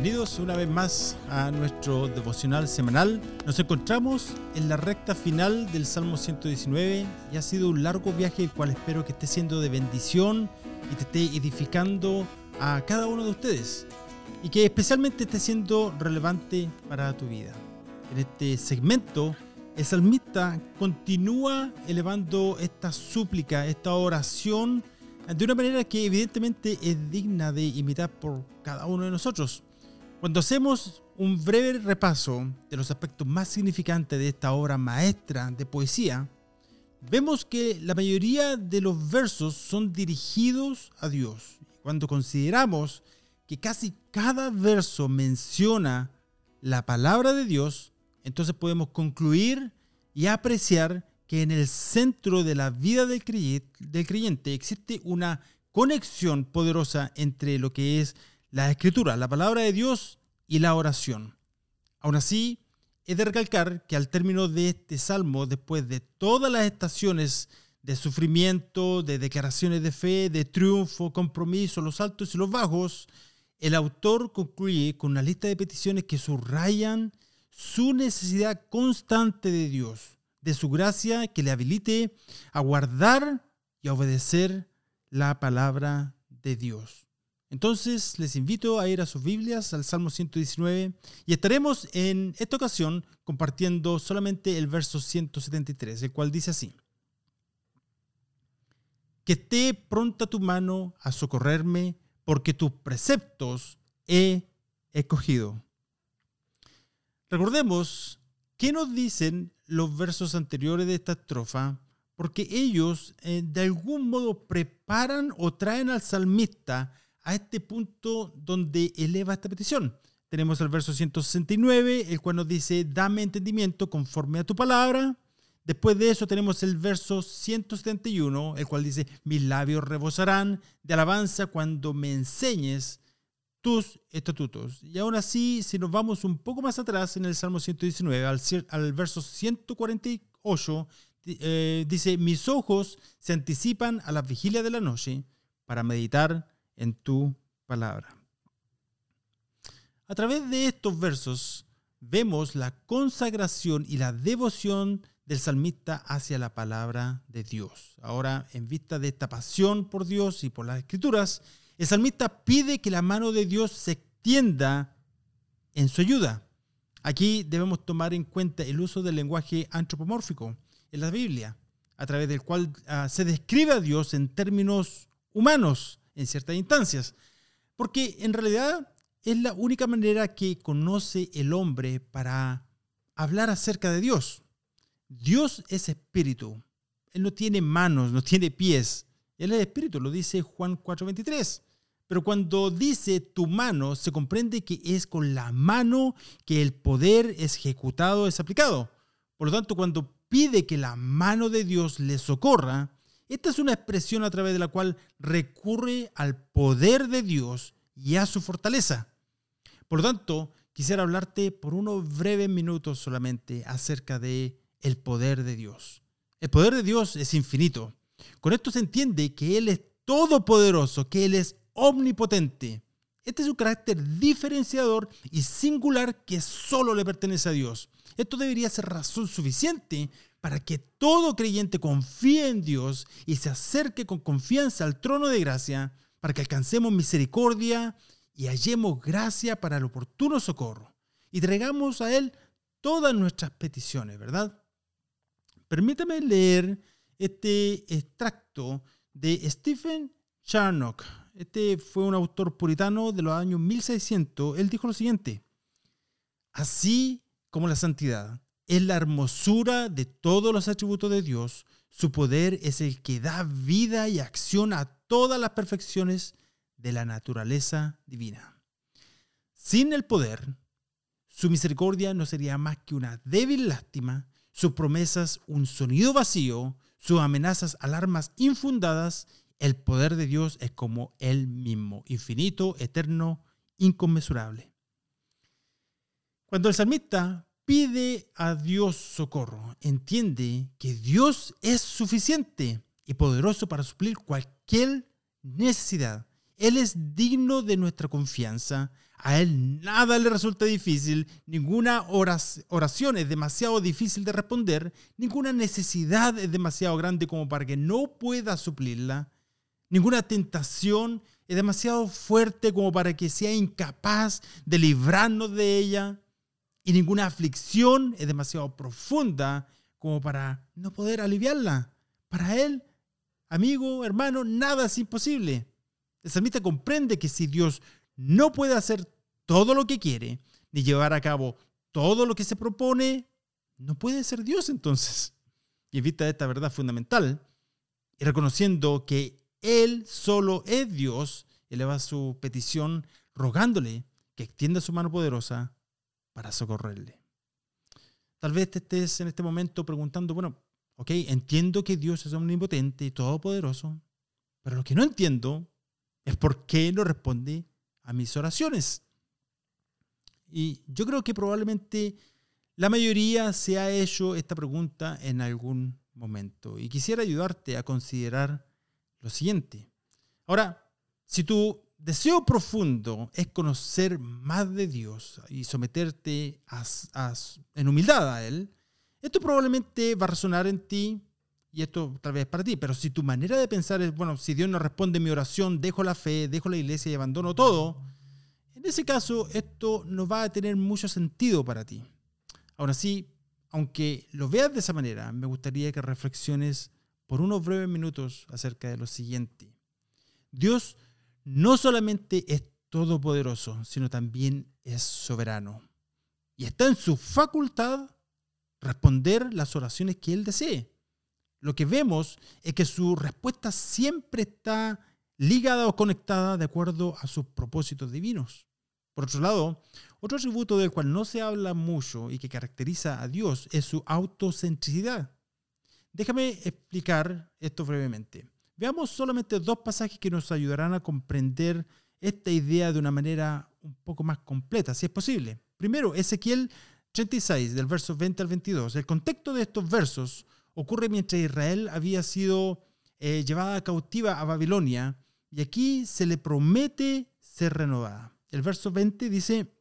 Bienvenidos una vez más a nuestro devocional semanal. Nos encontramos en la recta final del Salmo 119 y ha sido un largo viaje el cual espero que esté siendo de bendición y te esté edificando a cada uno de ustedes y que especialmente esté siendo relevante para tu vida. En este segmento, el salmista continúa elevando esta súplica, esta oración de una manera que evidentemente es digna de imitar por cada uno de nosotros. Cuando hacemos un breve repaso de los aspectos más significantes de esta obra maestra de poesía, vemos que la mayoría de los versos son dirigidos a Dios. Cuando consideramos que casi cada verso menciona la palabra de Dios, entonces podemos concluir y apreciar que en el centro de la vida del creyente existe una conexión poderosa entre lo que es la escritura, la palabra de Dios y la oración. Aún así, he de recalcar que al término de este salmo, después de todas las estaciones de sufrimiento, de declaraciones de fe, de triunfo, compromiso, los altos y los bajos, el autor concluye con una lista de peticiones que subrayan su necesidad constante de Dios, de su gracia que le habilite a guardar y a obedecer la palabra de Dios. Entonces les invito a ir a sus Biblias, al Salmo 119, y estaremos en esta ocasión compartiendo solamente el verso 173, el cual dice así. Que esté pronta tu mano a socorrerme, porque tus preceptos he escogido. Recordemos qué nos dicen los versos anteriores de esta estrofa, porque ellos eh, de algún modo preparan o traen al salmista a este punto donde eleva esta petición. Tenemos el verso 169, el cual nos dice, dame entendimiento conforme a tu palabra. Después de eso tenemos el verso 171, el cual dice, mis labios rebosarán de alabanza cuando me enseñes tus estatutos. Y aún así, si nos vamos un poco más atrás en el Salmo 119, al, al verso 148, eh, dice, mis ojos se anticipan a la vigilia de la noche para meditar en tu palabra. A través de estos versos vemos la consagración y la devoción del salmista hacia la palabra de Dios. Ahora, en vista de esta pasión por Dios y por las escrituras, el salmista pide que la mano de Dios se extienda en su ayuda. Aquí debemos tomar en cuenta el uso del lenguaje antropomórfico en la Biblia, a través del cual ah, se describe a Dios en términos humanos en ciertas instancias. Porque en realidad es la única manera que conoce el hombre para hablar acerca de Dios. Dios es espíritu. Él no tiene manos, no tiene pies. Él es espíritu, lo dice Juan 4:23. Pero cuando dice tu mano, se comprende que es con la mano que el poder ejecutado, es aplicado. Por lo tanto, cuando pide que la mano de Dios le socorra, esta es una expresión a través de la cual recurre al poder de Dios y a su fortaleza. Por lo tanto, quisiera hablarte por unos breves minutos solamente acerca de el poder de Dios. El poder de Dios es infinito. Con esto se entiende que Él es todopoderoso, que Él es omnipotente. Este es un carácter diferenciador y singular que solo le pertenece a Dios. Esto debería ser razón suficiente para que todo creyente confíe en Dios y se acerque con confianza al trono de gracia, para que alcancemos misericordia y hallemos gracia para el oportuno socorro y traigamos a Él todas nuestras peticiones, ¿verdad? Permítame leer este extracto de Stephen Charnock. Este fue un autor puritano de los años 1600. Él dijo lo siguiente, así como la santidad es la hermosura de todos los atributos de Dios. Su poder es el que da vida y acción a todas las perfecciones de la naturaleza divina. Sin el poder, su misericordia no sería más que una débil lástima, sus promesas un sonido vacío, sus amenazas alarmas infundadas. El poder de Dios es como Él mismo, infinito, eterno, inconmensurable. Cuando el salmista pide a Dios socorro, entiende que Dios es suficiente y poderoso para suplir cualquier necesidad. Él es digno de nuestra confianza. A Él nada le resulta difícil, ninguna oración es demasiado difícil de responder, ninguna necesidad es demasiado grande como para que no pueda suplirla, ninguna tentación es demasiado fuerte como para que sea incapaz de librarnos de ella, y ninguna aflicción es demasiado profunda como para no poder aliviarla. Para Él, amigo, hermano, nada es imposible. El salmista comprende que si Dios no puede hacer todo lo que quiere, ni llevar a cabo todo lo que se propone, no puede ser Dios entonces. Y en vista de esta verdad fundamental, y reconociendo que Él solo es Dios, eleva su petición rogándole que extienda su mano poderosa para socorrerle. Tal vez te estés en este momento preguntando, bueno, ok, entiendo que Dios es omnipotente y todopoderoso, pero lo que no entiendo es por qué no responde a mis oraciones. Y yo creo que probablemente la mayoría se ha hecho esta pregunta en algún momento. Y quisiera ayudarte a considerar lo siguiente. Ahora, si tu deseo profundo es conocer más de Dios y someterte en humildad a Él, esto probablemente va a resonar en ti y esto tal vez es para ti, pero si tu manera de pensar es, bueno, si Dios no responde mi oración, dejo la fe, dejo la iglesia y abandono todo, en ese caso esto no va a tener mucho sentido para ti. Ahora sí, aunque lo veas de esa manera, me gustaría que reflexiones por unos breves minutos acerca de lo siguiente. Dios no solamente es todopoderoso, sino también es soberano. Y está en su facultad responder las oraciones que Él desee lo que vemos es que su respuesta siempre está ligada o conectada de acuerdo a sus propósitos divinos. Por otro lado, otro atributo del cual no se habla mucho y que caracteriza a Dios es su autocentricidad. Déjame explicar esto brevemente. Veamos solamente dos pasajes que nos ayudarán a comprender esta idea de una manera un poco más completa, si es posible. Primero, Ezequiel 36, del verso 20 al 22. El contexto de estos versos ocurre mientras Israel había sido eh, llevada cautiva a Babilonia y aquí se le promete ser renovada. El verso 20 dice,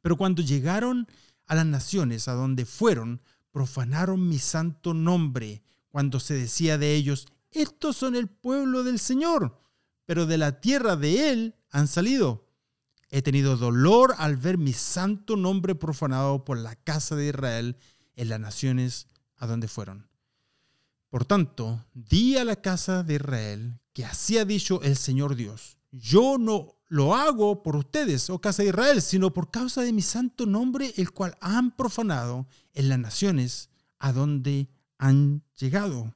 pero cuando llegaron a las naciones a donde fueron, profanaron mi santo nombre, cuando se decía de ellos, estos son el pueblo del Señor, pero de la tierra de Él han salido. He tenido dolor al ver mi santo nombre profanado por la casa de Israel en las naciones a donde fueron. Por tanto, di a la casa de Israel que así ha dicho el Señor Dios. Yo no lo hago por ustedes, oh casa de Israel, sino por causa de mi santo nombre, el cual han profanado en las naciones a donde han llegado.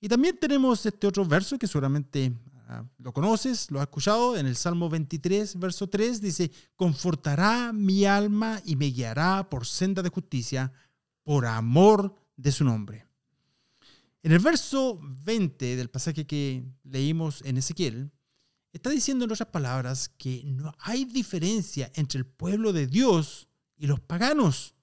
Y también tenemos este otro verso que seguramente ah, lo conoces, lo has escuchado en el Salmo 23, verso 3, dice, confortará mi alma y me guiará por senda de justicia por amor de su nombre. En el verso 20 del pasaje que leímos en Ezequiel, está diciendo en otras palabras que no hay diferencia entre el pueblo de Dios y los paganos.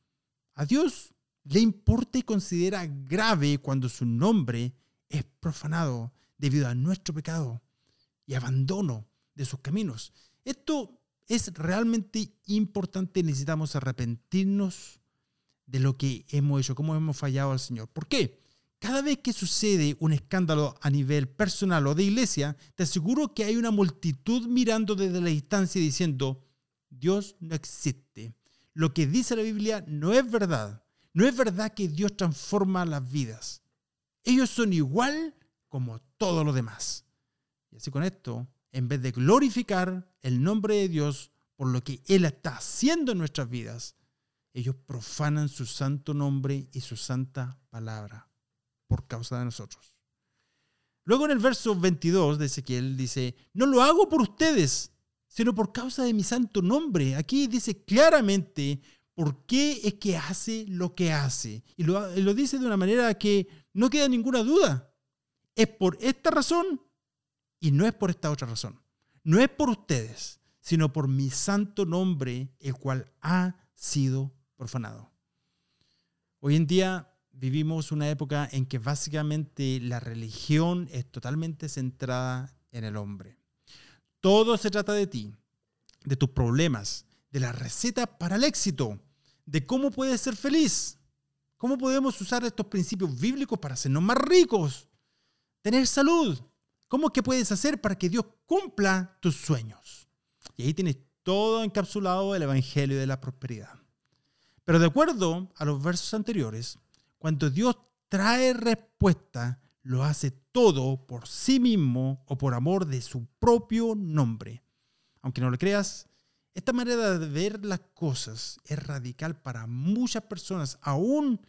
A Dios le importa y considera grave cuando su nombre es profanado debido a nuestro pecado y abandono de sus caminos. Esto es realmente importante. Necesitamos arrepentirnos de lo que hemos hecho, cómo hemos fallado al Señor. ¿Por qué? Cada vez que sucede un escándalo a nivel personal o de iglesia, te aseguro que hay una multitud mirando desde la distancia diciendo, Dios no existe. Lo que dice la Biblia no es verdad. No es verdad que Dios transforma las vidas. Ellos son igual como todos los demás. Y así con esto, en vez de glorificar el nombre de Dios por lo que Él está haciendo en nuestras vidas, ellos profanan su santo nombre y su santa palabra por causa de nosotros. Luego en el verso 22 de Ezequiel dice, no lo hago por ustedes, sino por causa de mi santo nombre. Aquí dice claramente por qué es que hace lo que hace. Y lo, lo dice de una manera que no queda ninguna duda. Es por esta razón y no es por esta otra razón. No es por ustedes, sino por mi santo nombre, el cual ha sido profanado. Hoy en día vivimos una época en que básicamente la religión es totalmente centrada en el hombre. Todo se trata de ti, de tus problemas, de la receta para el éxito, de cómo puedes ser feliz, cómo podemos usar estos principios bíblicos para hacernos más ricos, tener salud, cómo que puedes hacer para que Dios cumpla tus sueños. Y ahí tienes todo encapsulado el Evangelio de la Prosperidad. Pero de acuerdo a los versos anteriores, cuando Dios trae respuesta, lo hace todo por sí mismo o por amor de su propio nombre. Aunque no lo creas, esta manera de ver las cosas es radical para muchas personas, aún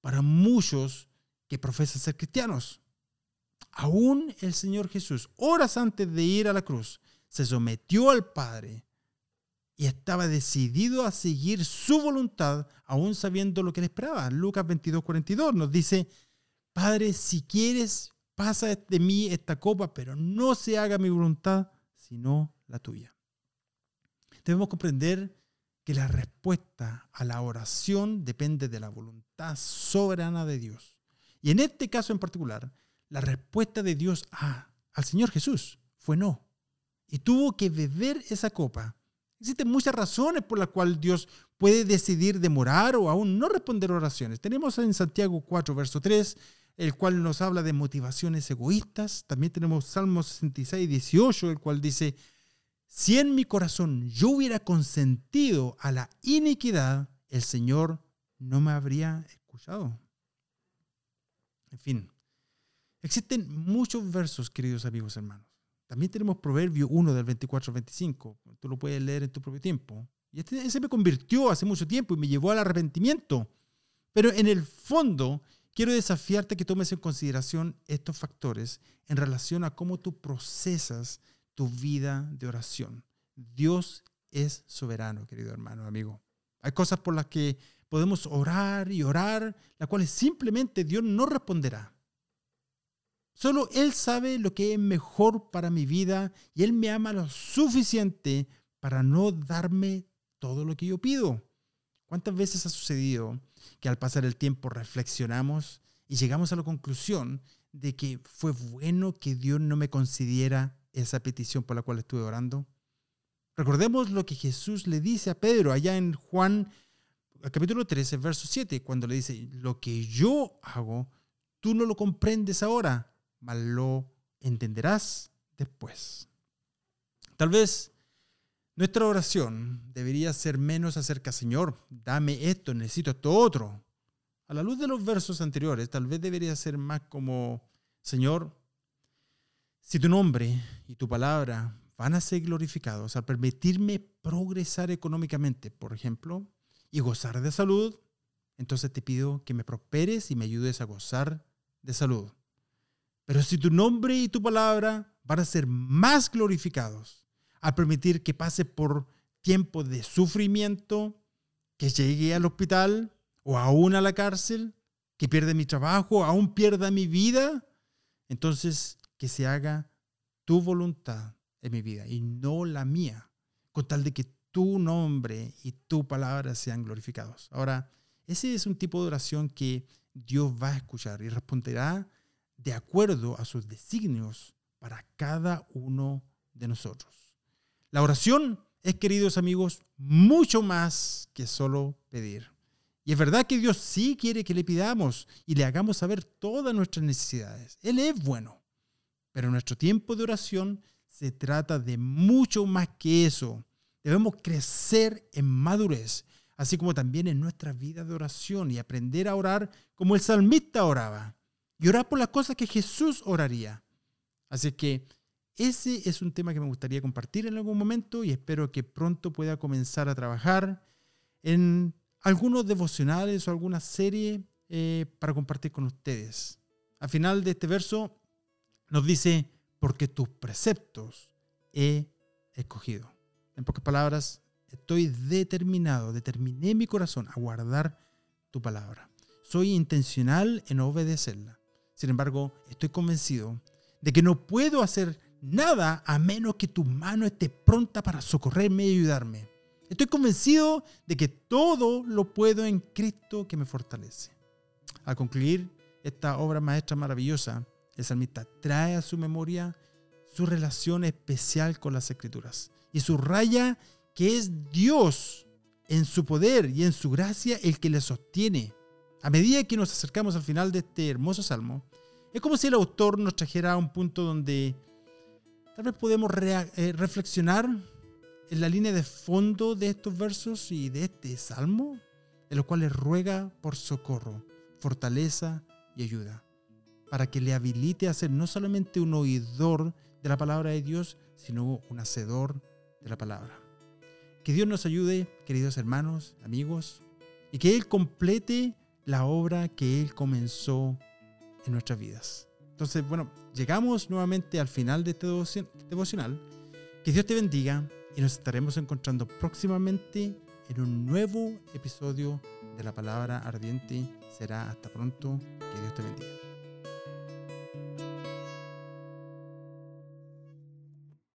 para muchos que profesan ser cristianos. Aún el Señor Jesús, horas antes de ir a la cruz, se sometió al Padre y estaba decidido a seguir su voluntad, aún sabiendo lo que le esperaba. Lucas 22, 42 nos dice, Padre, si quieres, pasa de mí esta copa, pero no se haga mi voluntad, sino la tuya. Debemos comprender que la respuesta a la oración depende de la voluntad soberana de Dios. Y en este caso en particular, la respuesta de Dios a, al Señor Jesús fue no. Y tuvo que beber esa copa. Existen muchas razones por las cuales Dios puede decidir demorar o aún no responder oraciones. Tenemos en Santiago 4, verso 3, el cual nos habla de motivaciones egoístas. También tenemos Salmos 66, 18, el cual dice, si en mi corazón yo hubiera consentido a la iniquidad, el Señor no me habría escuchado. En fin, existen muchos versos, queridos amigos hermanos. También tenemos Proverbio 1 del 24 al 25. Tú lo puedes leer en tu propio tiempo. Y este, ese me convirtió hace mucho tiempo y me llevó al arrepentimiento. Pero en el fondo, quiero desafiarte que tomes en consideración estos factores en relación a cómo tú procesas tu vida de oración. Dios es soberano, querido hermano, amigo. Hay cosas por las que podemos orar y orar, las cuales simplemente Dios no responderá. Solo Él sabe lo que es mejor para mi vida y Él me ama lo suficiente para no darme todo lo que yo pido. ¿Cuántas veces ha sucedido que al pasar el tiempo reflexionamos y llegamos a la conclusión de que fue bueno que Dios no me concediera esa petición por la cual estuve orando? Recordemos lo que Jesús le dice a Pedro allá en Juan capítulo 13, verso 7, cuando le dice, lo que yo hago, tú no lo comprendes ahora, mas lo entenderás después. Tal vez nuestra oración debería ser menos acerca, Señor, dame esto, necesito esto otro. A la luz de los versos anteriores, tal vez debería ser más como, Señor, si tu nombre y tu palabra van a ser glorificados al permitirme progresar económicamente, por ejemplo, y gozar de salud, entonces te pido que me prosperes y me ayudes a gozar de salud. Pero si tu nombre y tu palabra van a ser más glorificados al permitir que pase por tiempo de sufrimiento, que llegue al hospital o aún a la cárcel, que pierda mi trabajo, aún pierda mi vida, entonces que se haga tu voluntad en mi vida y no la mía, con tal de que tu nombre y tu palabra sean glorificados. Ahora, ese es un tipo de oración que Dios va a escuchar y responderá de acuerdo a sus designios para cada uno de nosotros. La oración es, queridos amigos, mucho más que solo pedir. Y es verdad que Dios sí quiere que le pidamos y le hagamos saber todas nuestras necesidades. Él es bueno. Pero nuestro tiempo de oración se trata de mucho más que eso. Debemos crecer en madurez, así como también en nuestra vida de oración y aprender a orar como el salmista oraba y orar por las cosas que Jesús oraría. Así que ese es un tema que me gustaría compartir en algún momento y espero que pronto pueda comenzar a trabajar en algunos devocionales o alguna serie eh, para compartir con ustedes. Al final de este verso nos dice, porque tus preceptos he escogido. En pocas palabras, estoy determinado, determiné mi corazón a guardar tu palabra. Soy intencional en obedecerla. Sin embargo, estoy convencido de que no puedo hacer nada a menos que tu mano esté pronta para socorrerme y ayudarme. Estoy convencido de que todo lo puedo en Cristo que me fortalece. Al concluir esta obra maestra maravillosa, el salmista trae a su memoria su relación especial con las escrituras y subraya que es Dios en su poder y en su gracia el que le sostiene. A medida que nos acercamos al final de este hermoso salmo, es como si el autor nos trajera a un punto donde tal vez podemos eh, reflexionar en la línea de fondo de estos versos y de este salmo, en los cuales ruega por socorro, fortaleza y ayuda, para que le habilite a ser no solamente un oidor de la palabra de Dios, sino un hacedor de la palabra. Que Dios nos ayude, queridos hermanos, amigos, y que Él complete la obra que Él comenzó en nuestras vidas. Entonces, bueno, llegamos nuevamente al final de este devocional. Que Dios te bendiga y nos estaremos encontrando próximamente en un nuevo episodio de la palabra ardiente. Será hasta pronto. Que Dios te bendiga.